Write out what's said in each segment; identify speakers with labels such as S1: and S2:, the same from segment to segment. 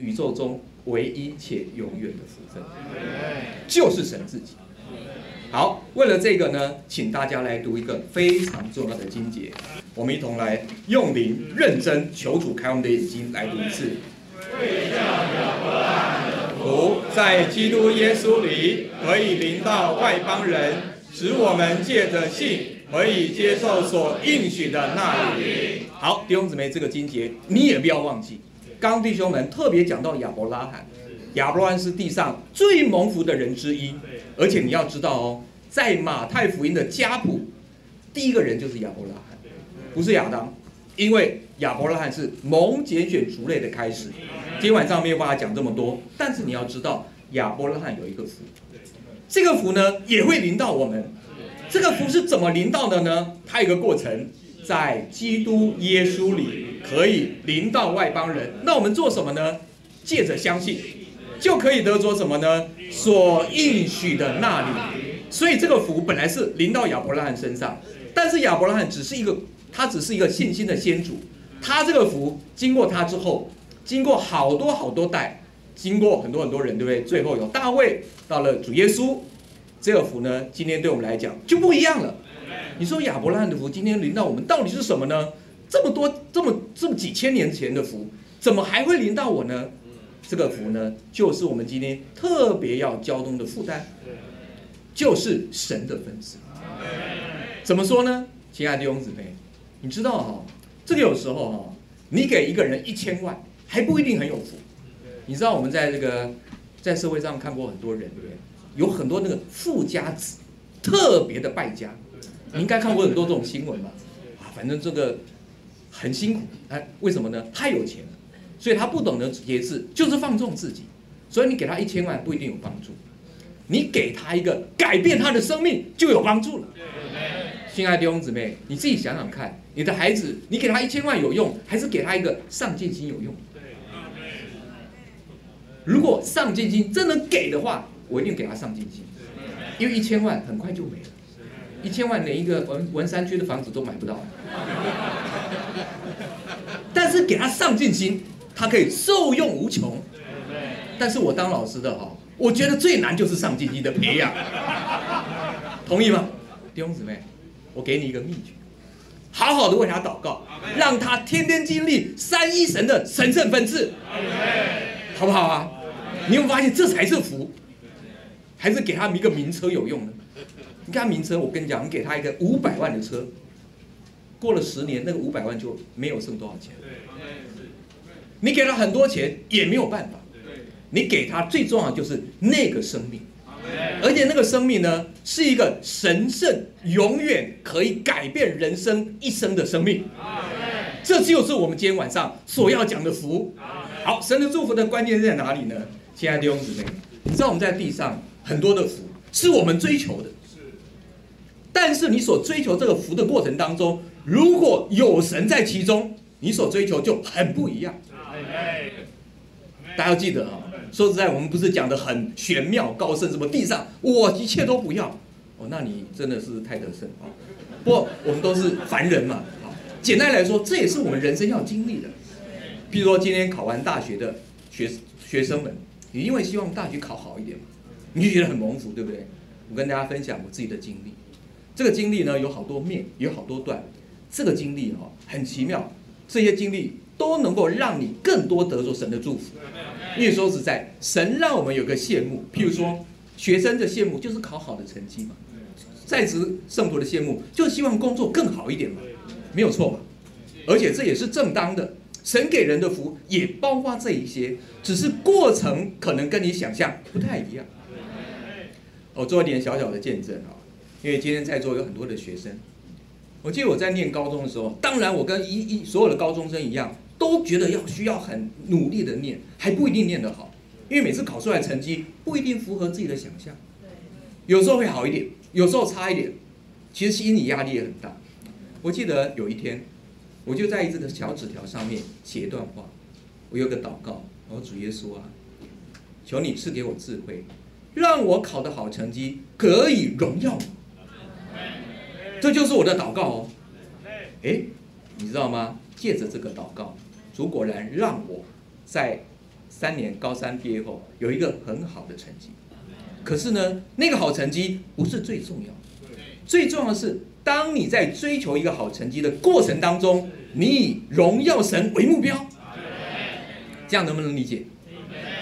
S1: 宇宙中唯一且永远的福分，就是神自己。好，为了这个呢，请大家来读一个非常重要的经节，我们一同来用灵认真求主开我们的眼睛来读一次。福在基督耶稣里可以临到外邦人，使我们借着信可以接受所应许的那里。好，弟兄姊妹，这个经节你也不要忘记。刚弟兄们特别讲到亚伯拉罕，亚伯拉罕是地上最蒙福的人之一，而且你要知道哦，在马太福音的家谱，第一个人就是亚伯拉罕，不是亚当，因为亚伯拉罕是蒙拣选族类的开始。今天晚上没有办法讲这么多，但是你要知道，亚伯拉罕有一个福，这个福呢也会临到我们。这个福是怎么临到的呢？它有个过程，在基督耶稣里。可以临到外邦人，那我们做什么呢？借着相信，就可以得着什么呢？所应许的那里。所以这个福本来是临到亚伯拉罕身上，但是亚伯拉罕只是一个，他只是一个信心的先祖。他这个福经过他之后，经过好多好多代，经过很多很多人，对不对？最后有大卫，到了主耶稣，这个福呢，今天对我们来讲就不一样了。你说亚伯拉罕的福今天临到我们，到底是什么呢？这么多这么这么几千年前的福，怎么还会临到我呢？这个福呢，就是我们今天特别要交通的负担，就是神的分赐。怎么说呢？亲爱的弟兄姊妹，你知道哈，这个有时候哈，你给一个人一千万还不一定很有福。你知道我们在这个在社会上看过很多人，对不对？有很多那个富家子，特别的败家。你应该看过很多这种新闻吧？啊，反正这个。很辛苦，哎，为什么呢？太有钱了，所以他不懂得节制，就是放纵自己。所以你给他一千万不一定有帮助，你给他一个改变他的生命就有帮助了。亲爱的弟兄姊妹，你自己想想看，你的孩子，你给他一千万有用，还是给他一个上进心有用？如果上进心真能给的话，我一定给他上进心，因为一千万很快就没了，一千万连一个文文山区的房子都买不到。但是给他上进心，他可以受用无穷。但是我当老师的哈，我觉得最难就是上进心的培养。同意吗，弟兄姊妹？我给你一个秘诀，好好的为他祷告，让他天天经历三一神的神圣分赐，好不好啊？你有发现这才是福，还是给他一个名车有用呢？你给他名车，我跟你讲，你给他一个五百万的车。过了十年，那个五百万就没有剩多少钱。你给他很多钱也没有办法。你给他最重要就是那个生命，而且那个生命呢，是一个神圣、永远可以改变人生一生的生命。这就是我们今天晚上所要讲的福。好，神的祝福的关键在哪里呢？亲爱的弟兄姊妹，你知道我们在地上很多的福是我们追求的，但是你所追求这个福的过程当中。如果有神在其中，你所追求就很不一样。大家要记得啊，说实在，我们不是讲的很玄妙高深，什么地上我一切都不要哦，那你真的是太得胜啊。不过我们都是凡人嘛，啊，简单来说，这也是我们人生要经历的。譬如说，今天考完大学的学学生们，你因为希望大学考好一点嘛，你就觉得很蒙福，对不对？我跟大家分享我自己的经历，这个经历呢有好多面，有好多段。这个经历哈很奇妙，这些经历都能够让你更多得着神的祝福。因为说实在，神让我们有个羡慕，譬如说学生的羡慕就是考好的成绩嘛，在职圣徒的羡慕就希望工作更好一点嘛，没有错嘛？而且这也是正当的，神给人的福也包括这一些，只是过程可能跟你想象不太一样。我做一点小小的见证啊，因为今天在座有很多的学生。我记得我在念高中的时候，当然我跟一一所有的高中生一样，都觉得要需要很努力的念，还不一定念得好，因为每次考出来成绩不一定符合自己的想象，有时候会好一点，有时候差一点，其实心理压力也很大。我记得有一天，我就在这个小纸条上面写一段话，我有个祷告，我主耶稣啊，求你赐给我智慧，让我考得好成绩，可以荣耀你。这就是我的祷告哦，哎，你知道吗？借着这个祷告，主果然让我在三年高三毕业后有一个很好的成绩。可是呢，那个好成绩不是最重要，最重要的是，当你在追求一个好成绩的过程当中，你以荣耀神为目标。这样能不能理解？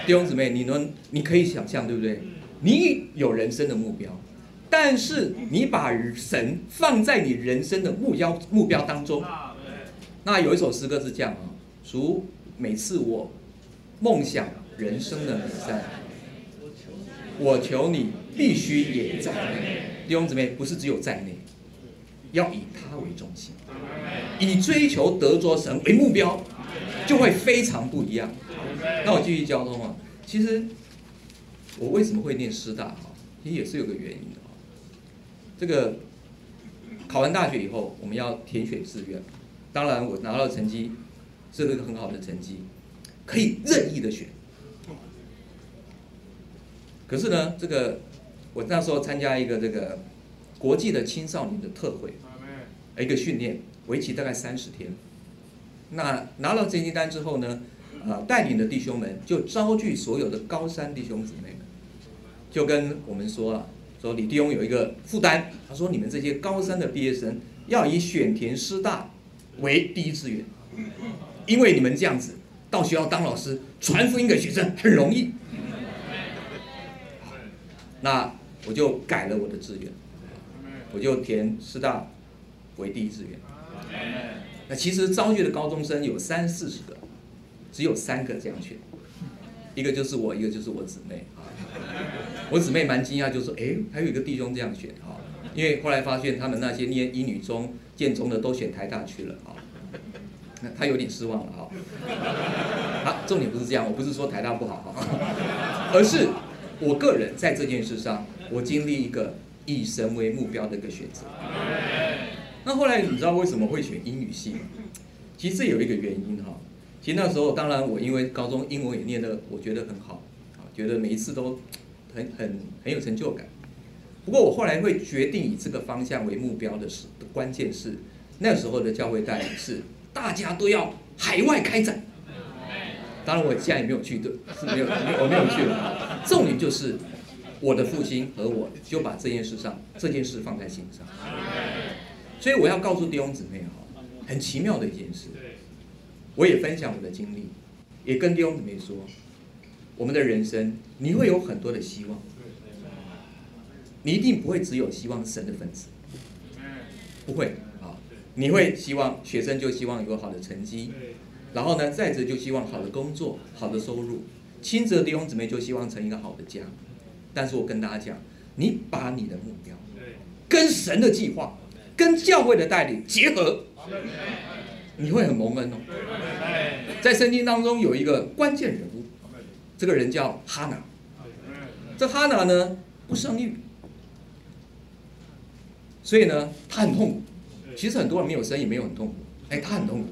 S1: 弟兄姊妹，你能你可以想象，对不对？你有人生的目标，但是你把神放在你人生的目标目标当中。那有一首诗歌是这样啊：如每次我梦想人生的美善，我求你必须也在内。弟兄姊妹，不是只有在内，要以他为中心，以追求得着神为目标，就会非常不一样。那我继续交通啊，其实。我为什么会念师大？哈，其实也是有个原因的。这个考完大学以后，我们要填选志愿。当然，我拿到成绩是个很好的成绩，可以任意的选。可是呢，这个我那时候参加一个这个国际的青少年的特会，一个训练，为期大概三十天。那拿到成绩单之后呢，呃，带领的弟兄们就招聚所有的高三弟兄姊妹们。就跟我们说了，说李弟兄有一个负担，他说你们这些高三的毕业生要以选填师大为第一志愿，因为你们这样子到学校当老师传福音给学生很容易。那我就改了我的志愿，我就填师大为第一志愿。那其实招聚的高中生有三四十个，只有三个这样选，一个就是我，一个就是我姊妹啊。我姊妹蛮惊讶，就说：“哎，还有一个弟兄这样选哈，因为后来发现他们那些念医女中、建中的都选台大去了哈，那他有点失望了哈。好，重点不是这样，我不是说台大不好哈，而是我个人在这件事上，我经历一个以神为目标的一个选择。那后来你知道为什么会选英语系吗？其实有一个原因哈，其实那时候当然我因为高中英文也念得我觉得很好，啊，觉得每一次都。很很很有成就感，不过我后来会决定以这个方向为目标的是关键是那时候的教会带领是大家都要海外开展，当然我现在也没有去的，是没有我没有去了。重点就是我的父亲和我就把这件事上这件事放在心上，所以我要告诉弟兄姊妹哈，很奇妙的一件事，我也分享我的经历，也跟弟兄姊妹说。我们的人生，你会有很多的希望，你一定不会只有希望神的分子，不会啊，你会希望学生就希望有好的成绩，然后呢，再者就希望好的工作、好的收入，亲子弟兄姊妹就希望成一个好的家。但是我跟大家讲，你把你的目标跟神的计划、跟教会的带领结合，你会很蒙恩哦。在圣经当中有一个关键人物。这个人叫哈拿，这哈拿呢不生育，所以呢他很痛苦。其实很多人没有生也没有很痛苦，哎，他很痛苦。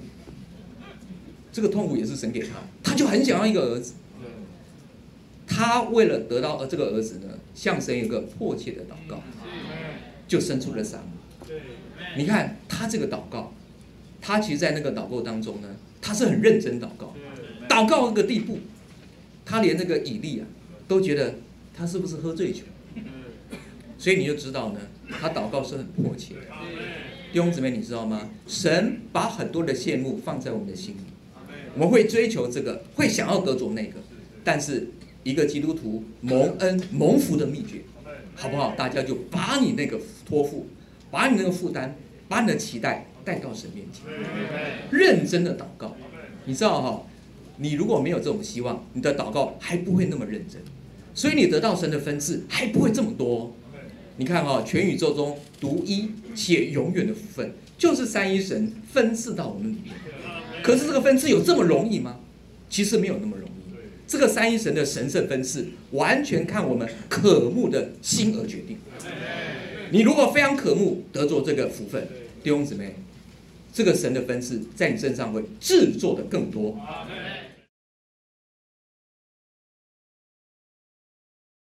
S1: 这个痛苦也是神给他，他就很想要一个儿子。他为了得到呃这个儿子呢，向神一个迫切的祷告，就生出了撒母。你看他这个祷告，他其实，在那个祷告当中呢，他是很认真祷告，祷告那个地步。他连那个以利啊，都觉得他是不是喝醉酒？所以你就知道呢，他祷告是很迫切的。弟兄姊妹，你知道吗？神把很多的羡慕放在我们的心里，我们会追求这个，会想要得着那个。但是一个基督徒蒙恩蒙福的秘诀，好不好？大家就把你那个托付，把你那个负担，把你的期待带到神面前，认真的祷告。你知道哈？你如果没有这种希望，你的祷告还不会那么认真，所以你得到神的分赐还不会这么多。你看哈，全宇宙中独一且永远的福分，就是三一神分赐到我们里面。可是这个分赐有这么容易吗？其实没有那么容易。这个三一神的神圣分赐，完全看我们渴慕的心而决定。你如果非常渴慕得着这个福分，弟兄姊妹，这个神的分赐在你身上会制作的更多。